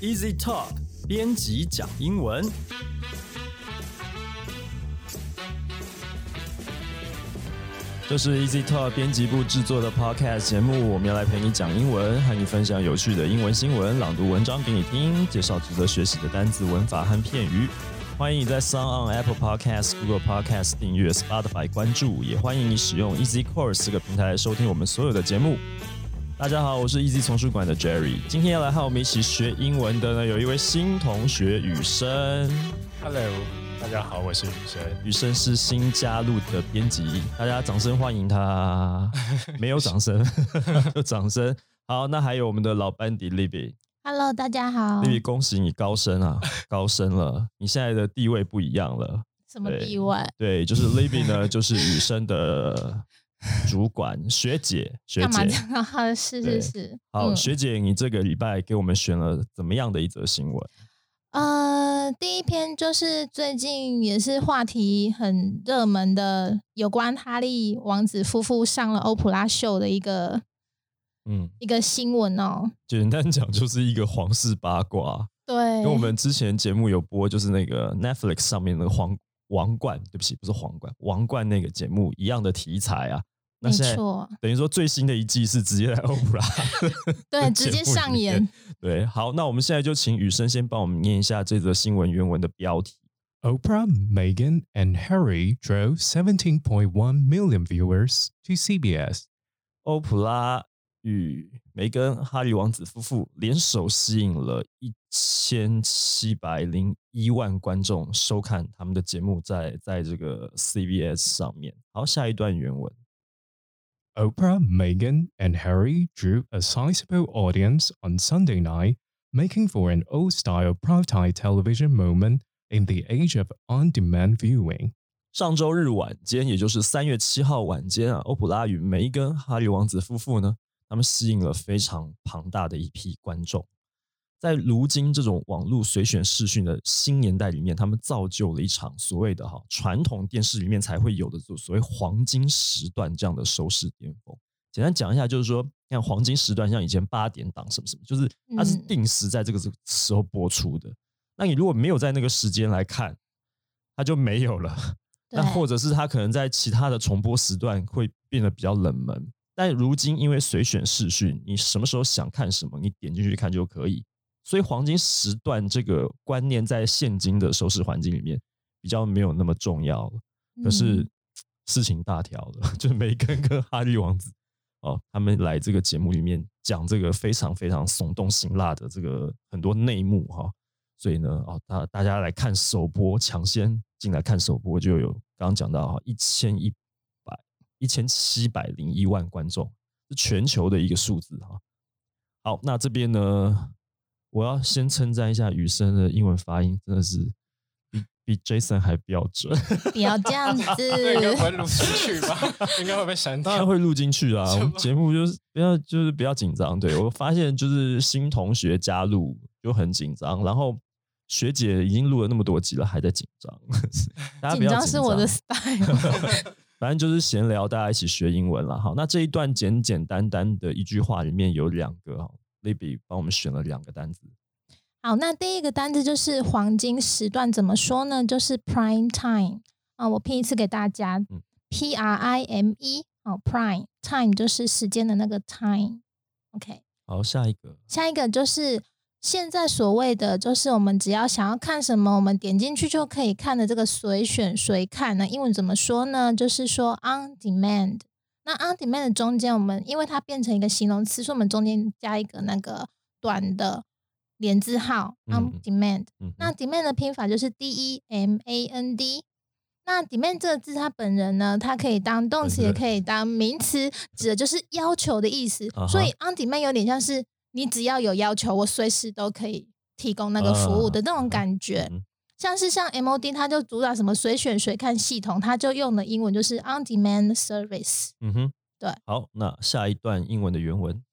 Easy Talk 编辑讲英文。这是 Easy Talk 编辑部制作的 Podcast 节目，我们要来陪你讲英文，和你分享有趣的英文新闻，朗读文章给你听，介绍值得学习的单词、文法和片语。欢迎你在 Sound on Apple Podcast、Google Podcast 订阅，Spotify 关注，也欢迎你使用 Easy Course 这个平台收听我们所有的节目。大家好，我是 Easy 丛书馆的 Jerry，今天要来和我们一起学英文的呢，有一位新同学雨生。Hello，大家好，我是雨生。雨生是新加入的编辑，大家掌声欢迎他。没有掌声，就掌声。好，那还有我们的老班底 Libby。Hello，大家好。Libby，恭喜你高升啊，高升了，你现在的地位不一样了。什么地位？对，就是 Libby 呢，就是雨生的主管学姐，学干嘛这姐。是对是是。好，嗯学姐，你这个礼拜给我们选了怎么样的一则新闻？呃，第一篇就是最近也是话题很热门的，有关哈利王子夫妇上了欧普拉秀的一个嗯，一个新闻哦。简单讲就是一个皇室八卦。对，跟我们之前节目有播，就是那个 Netflix 上面的皇王冠，对不起，不是皇冠，王冠那个节目一样的题材啊。那没现在错，等于说最新的一季是直接在欧普拉 对，直接上演。对，好，那我们现在就请雨生先帮我们念一下这则新闻原文的标题。Oprah, Meghan, and Harry drove 17.1 million viewers to CBS. 欧普拉与梅根哈利王子夫妇联手吸引了一千七百零一万观众收看他们的节目在，在这个 CBS 上面。好，下一段原文。Oprah, Meghan, and Harry drew a sizable audience on Sunday night, making for an old-style primetime television moment in the age of on-demand viewing. 上周日晚间，也就是三月七号晚间啊，欧普拉与梅根哈利王子夫妇呢，他们吸引了非常庞大的一批观众。 在如今这种网络随选视讯的新年代里面，他们造就了一场所谓的哈传统电视里面才会有的所谓黄金时段这样的收视巅峰。简单讲一下，就是说，像黄金时段，像以前八点档什么什么，就是它是嗯定时在这个时候播出的。那你如果没有在那个时间来看，它就没有了。那或者是它可能在其他的重播时段会变得比较冷门，但如今因为随选视讯，你什么时候想看什么，你点进去看就可以。所以黄金时段这个观念在现今的收视环境里面比较没有那么重要了。可是嗯事情大条了，就是梅根跟哈利王子哦，他们来这个节目里面讲这个非常非常耸动辛辣的这个很多内幕哈、所以呢，哦，大大家来看首播，抢先进来看首播，就有刚刚讲到哈，一千一百一千七百零一万观众，是全球的一个数字哈。好，那这边呢，我要先称赞一下雨生的英文发音，真的是比比 Jason 还标准。不要这样子。会录进去吧？应该会被删当然会录进去啊。我们节目就是不要，就是不要紧张。对我发现就是新同学加入就很紧张，然后学姐已经录了那么多集了，还在紧张。大家不紧张是我的 style。反正就是闲聊，大家一起学英文了。好，那这一段简简单单的一句话里面有两个哈，Libby 帮我们选了两个单词。好，那第一个单字就是黄金时段，怎么说呢？就是 prime time 啊，我拼一次给大家、嗯 p R I M E 哦，prime time 就是时间的那个 time。OK，好，下一个下一个就是现在所谓的，就是我们只要想要看什么，我们点进去就可以看的这个随选随看。那英文怎么说呢？就是说 on demand。那 on demand 的中间，我们因为它变成一个形容词，所以我们中间加一个那个短的连字号 on 嗯 demand。嗯，那 demand 的拼法就是 D E M A N D。那 demand 这个字，它本人呢，它可以当动词，也可以当名词，指的就是要求的意思。所以 on demand 有点像是你只要有要求，我随时都可以提供那个服务的那种感觉。嗯像是像 MOD，它就主打什么随选随看系统，它就用的英文就是 on demand service。嗯哼，对。好，那下一段英文的原文。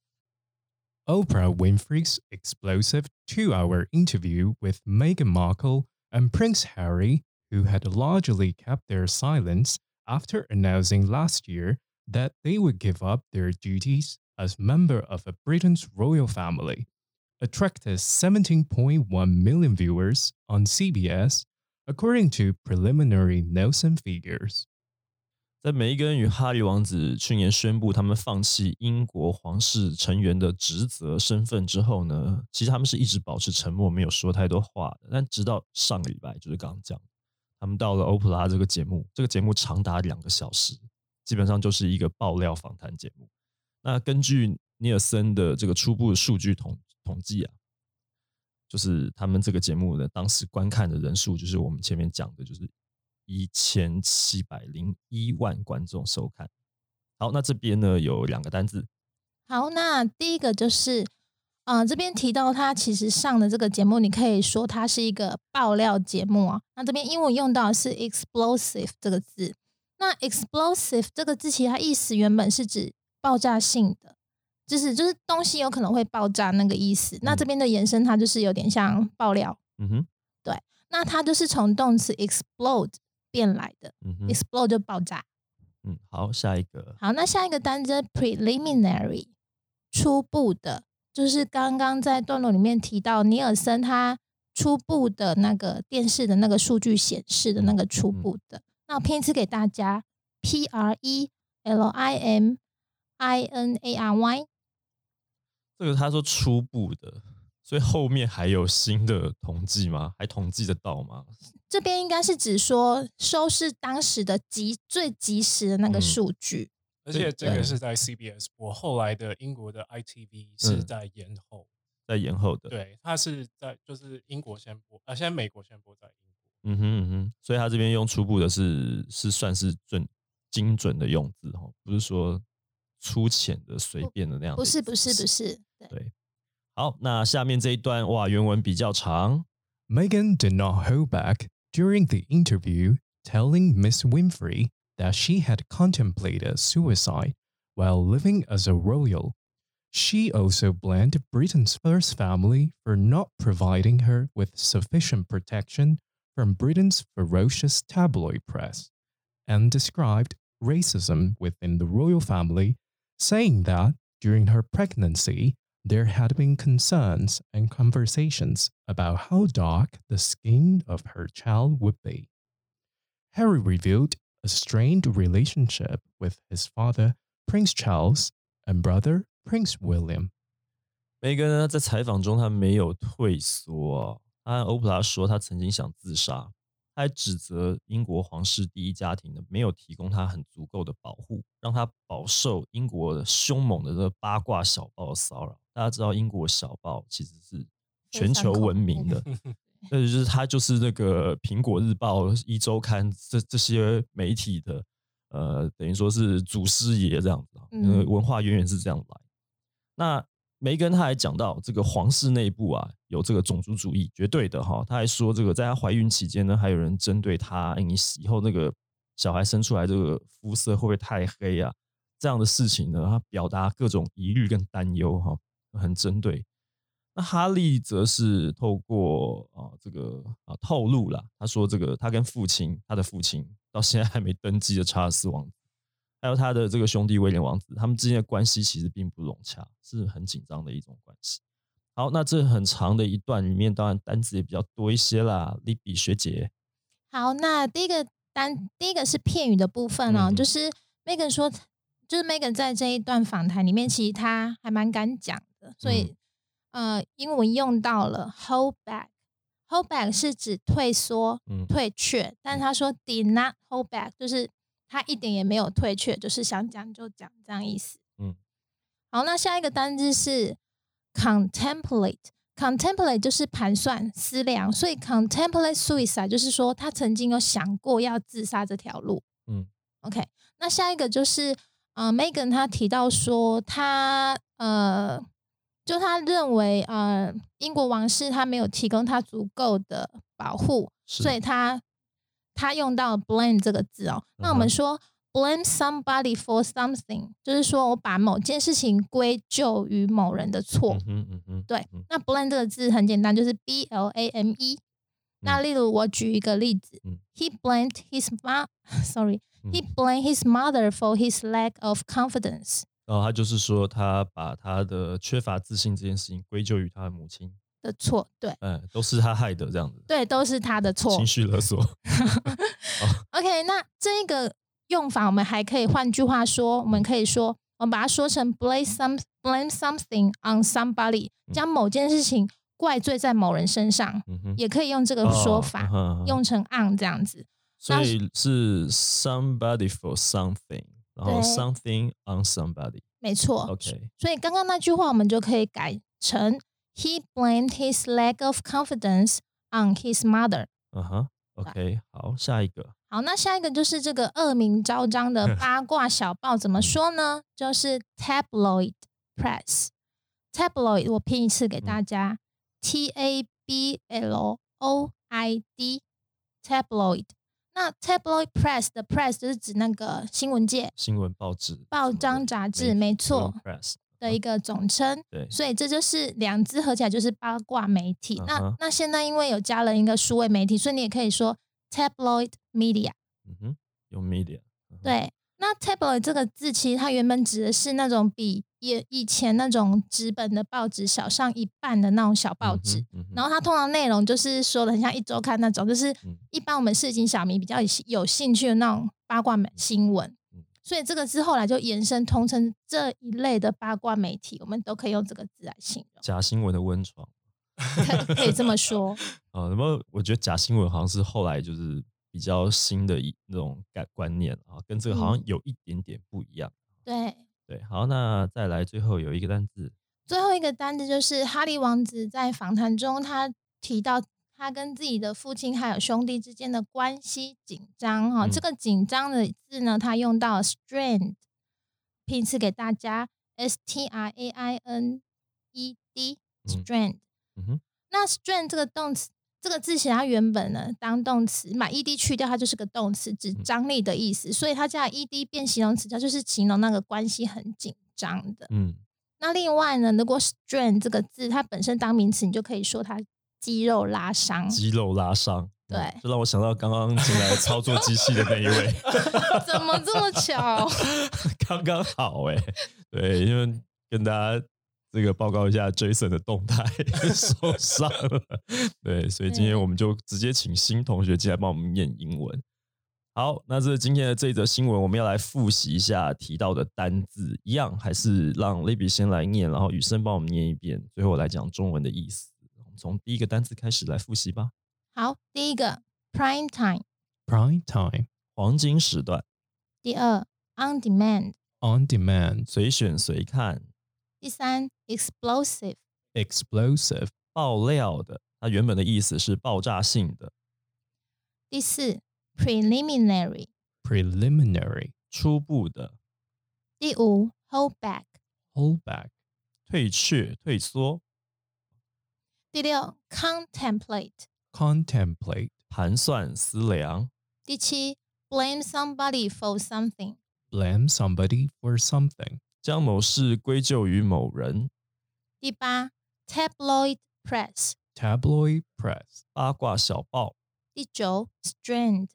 Oprah Winfrey's explosive two hour interview with Meghan Markle and Prince Harry, who had largely kept their silence after announcing last year that they would give up their duties as member of a Britain's royal family, Attracted 17.1 million viewers on CBS, according to preliminary Nielsen figures. 在梅根与哈利王子去年宣布他们放弃英国皇室成员的职责身份之后呢，其实他们是一直保持沉默，没有说太多话的。但直到上个礼拜，就是刚刚讲，他们到了欧普拉这个节目，这个节目长达两个小时，基本上就是一个爆料访谈节目。那根据尼尔森的这个初步数据统统计啊，就是他们这个节目的当时观看的人数，就是我们前面讲的，就是一千七百零一万观众收看。好，那这边呢有两个单字，好，那第一个就是，呃，这边提到他其实上的这个节目，你可以说它是一个爆料节目啊。那这边英文用到的是 explosive 这个字。那 explosive 这个字其实它意思原本是指爆炸性的，就是就是东西有可能会爆炸那个意思。那这边的延伸，它就是有点像爆料。嗯哼，对那它就是从动词 explode 变来的、嗯哼，e x p l o d e 就爆炸。嗯，好，下一个，好，那下一个单词 preliminary，初步的，就是刚刚在段落里面提到尼尔森他初步的那个电视的那个数据显示的那个初嗯步的。那我拼一次给大家，P R E L I M I N A R Y。这个他说初步的，所以后面还有新的统计吗？还统计得到吗？这边应该是指说收视当时的及最及时的那个嗯数据。而且这个是在 CBS 我，后来的英国的 ITV 是嗯在延后。在延后的，对，它是在就是英国先播，啊，现在美国先播，在英国。嗯哼嗯哼，所以他这边用初步的是是算是准精准的用字哈，不是说粗浅的随便的那样的不是不是不是，对对。好，那下面这一段哇，原文比较长， Meghan did not hold back during the interview, telling Miss Winfrey that she had contemplated suicide while living as a royal. She also blamed Britain's first family for not providing her with sufficient protection from Britain's ferocious tabloid press, and described racism within the royal family, saying that during her pregnancy, there had been concerns and conversations about how dark the skin of her child would be. Harry revealed a strained relationship with his father, Prince Charles, and brother, Prince William. 梅根呢在采访中他没有退缩啊，他和欧普拉说他曾经想自杀， 他还指责英国皇室第一家庭呢没有提供他很足够的保护，让他饱受英国的凶猛的这个八卦小报的骚扰。大家知道英国小报其实是全球闻名的，那就是他就是那个苹果日报、一周刊这这些媒体的，呃，等于说是祖师爷这样子啊，嗯呃，文化渊源是这样来。那梅根他还讲到这个皇室内部啊有这个种族主义，绝对的哈。他还说这个在她怀孕期间呢，还有人针对她，哎你以后那个小孩生出来这个肤色会不会太黑啊？这样的事情呢，他表达各种疑虑跟担忧哈，很针对。那哈利则是透过啊这个啊透露了，他说这个他跟父亲，他的父亲到现在还没登基的查尔斯王，还有他的这个兄弟威廉王子，他们之间的关系其实并不融洽，是很紧张的一种关系。好，那这很长的一段里面，当然单词也比较多一些啦。利比学姐，好，那第一个单，第一个是片语的部分哦，嗯就是 Megan 说，就是 Megan 在这一段访谈里面，其实他还蛮敢讲的，所以、呃，英文用到了 hold back。hold back 是指退缩、嗯退却，但是他说 did not hold back，就是他一点也没有退却，就是想讲就讲这样意思。嗯，好，那下一个单字是 contemplate。contemplate 就是盘算、思量，所以 contemplate suicide 就是说他曾经有想过要自杀这条路。嗯，OK。那下一个就是呃，Megan 他提到说他呃，就他认为呃，英国王室他没有提供他足够的保护，所以他他用到 blame 这个字哦。那我们说 blame somebody for something，就是说我把某件事情归咎于某人的错。嗯嗯嗯，对嗯那 blame 这个字很简单，就是 B L A M E。那嗯例如我举一个例子、嗯 h e blamed his mom，sorry，he 嗯 blamed his mother for his lack of confidence。然后他就是说，他把他的缺乏自信这件事情归咎于他的母亲，的错，对嗯，都是他害的这样子，对，都是他的错情。绪勒索。OK，那这个用法我们还可以换句话说，我们可以说，我们把它说成 blame some blame something on somebody，将某件事情怪罪在某人身上，嗯，也可以用这个说法，用成 on 这样子。所以是 somebody for something，然后 something on somebody。没错 OK，所以刚刚那句话我们就可以改成 He blamed his lack of confidence on his mother。嗯哼，OK，好，下一个，好，那下一个就是这个恶名昭彰的八卦小报，怎么说呢？就是 tabloid press。tabloid 我拼一次给大家、t A B L O I D tabloid。那 tabloid press 的 press 就是指那个新闻界、新闻报纸、报章杂志，媒没错 press， 的一个总称。对，所以这就是两字合起来就是八卦媒体。那那现在因为有加了一个数位媒体，所以你也可以说 tabloid media。嗯哼，用 media，对，那 tabloid 这个字其实它原本指的是那种比以以前那种纸本的报纸小上一半的那种小报纸。嗯，嗯然后它通常内容就是说的很像一周刊那种，就是嗯一般我们市井小民比较有有兴趣的那种八卦媒新闻嗯。所以这个字后来就延伸通称这一类的八卦媒体，我们都可以用这个字来形容，假新闻的温床。可可以这么说。啊，那么我觉得假新闻好像是后来就是比较新的一那种感观念啊，跟这个好像嗯有一点点不一样。对，对，好，那再来最后有一个单字，最后一个单字就是哈利王子在访谈中，他提到他跟自己的父亲还有兄弟之间的关系紧张哈、嗯。这个紧张的字呢，他用到 strained，拼词给大家 s t r a i n e d 嗯。strained。那 strain 这个动词，这个字其实它原本呢当动词，把 ed 去掉，它就是个动词，指嗯。张力的意思，所以它加 ed 变形容词，它就是形容那个关系很紧张的。嗯，那另外呢，如果 strain 这个字它本身当名词，你就可以说它肌肉拉伤。肌肉拉伤。嗯对这让我想到刚刚进来操作机器的那一位，怎么这么巧？刚刚好哎、对，因为跟大家这个报告一下 Jason 的动态受伤了，对，所以今天我们就直接请新同学进来帮我们念英文。好，那这是今天的这一则新闻，我们要来复习一下提到的单字，一样还是让 Libby 先来念，然后雨生帮我们念一遍，最后我来讲中文的意思。从第一个单词开始来复习吧。好，第一个 prime time，Prime time, 黄金时段，第二 on demand，on demand, 随选随看，第三 explosive，explosive, 爆料的，它原本的意思是爆炸性的，第四 preliminary，preliminary, 初步的，第五 hold back，hold back, 退却、退缩，第六 contemplate，contemplate, 盘算、思量，第七 blame somebody for something，blame somebody for something, 将某事归咎于某人，第八 tabloid press，tabloid press, 八卦小报，第九 strained。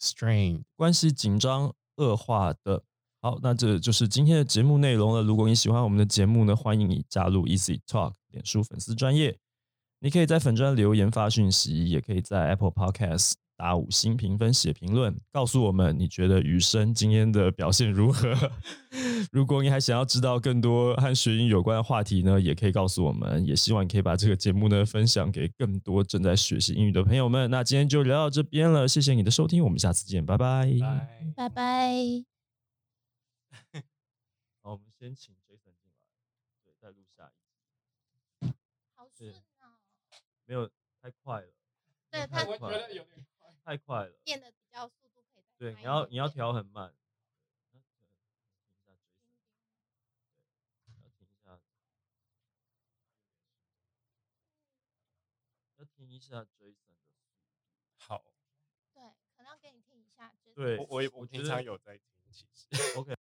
strained. 关系紧张、恶化的。好，那这就是今天的节目内容了。如果你喜欢我们的节目呢，欢迎你加入 Easy Talk 脸书粉丝专业。你可以在粉专留言发讯息，也可以在 Apple Podcast 打五星评分、写评论，告诉我们你觉得雨生今天的表现如何。如果你还想要知道更多和学英语有关的话题呢，也可以告诉我们。也希望你可以把这个节目呢分享给更多正在学习英语的朋友们。那今天就聊到这边了，谢谢你的收听，我们下次见，拜拜。拜拜。好，我们先请 Jason 进来，对，再录下一集。好顺顺哦，没有太快了，对他太快了，太快了。变得比较速度可以再对，你要你要调很慢。那可听一下 Jason，对，要听一下，要听一下 Jason 的。好，对，可能要给你听一下。就是对我我也我我觉得平常有在听，其实。OK。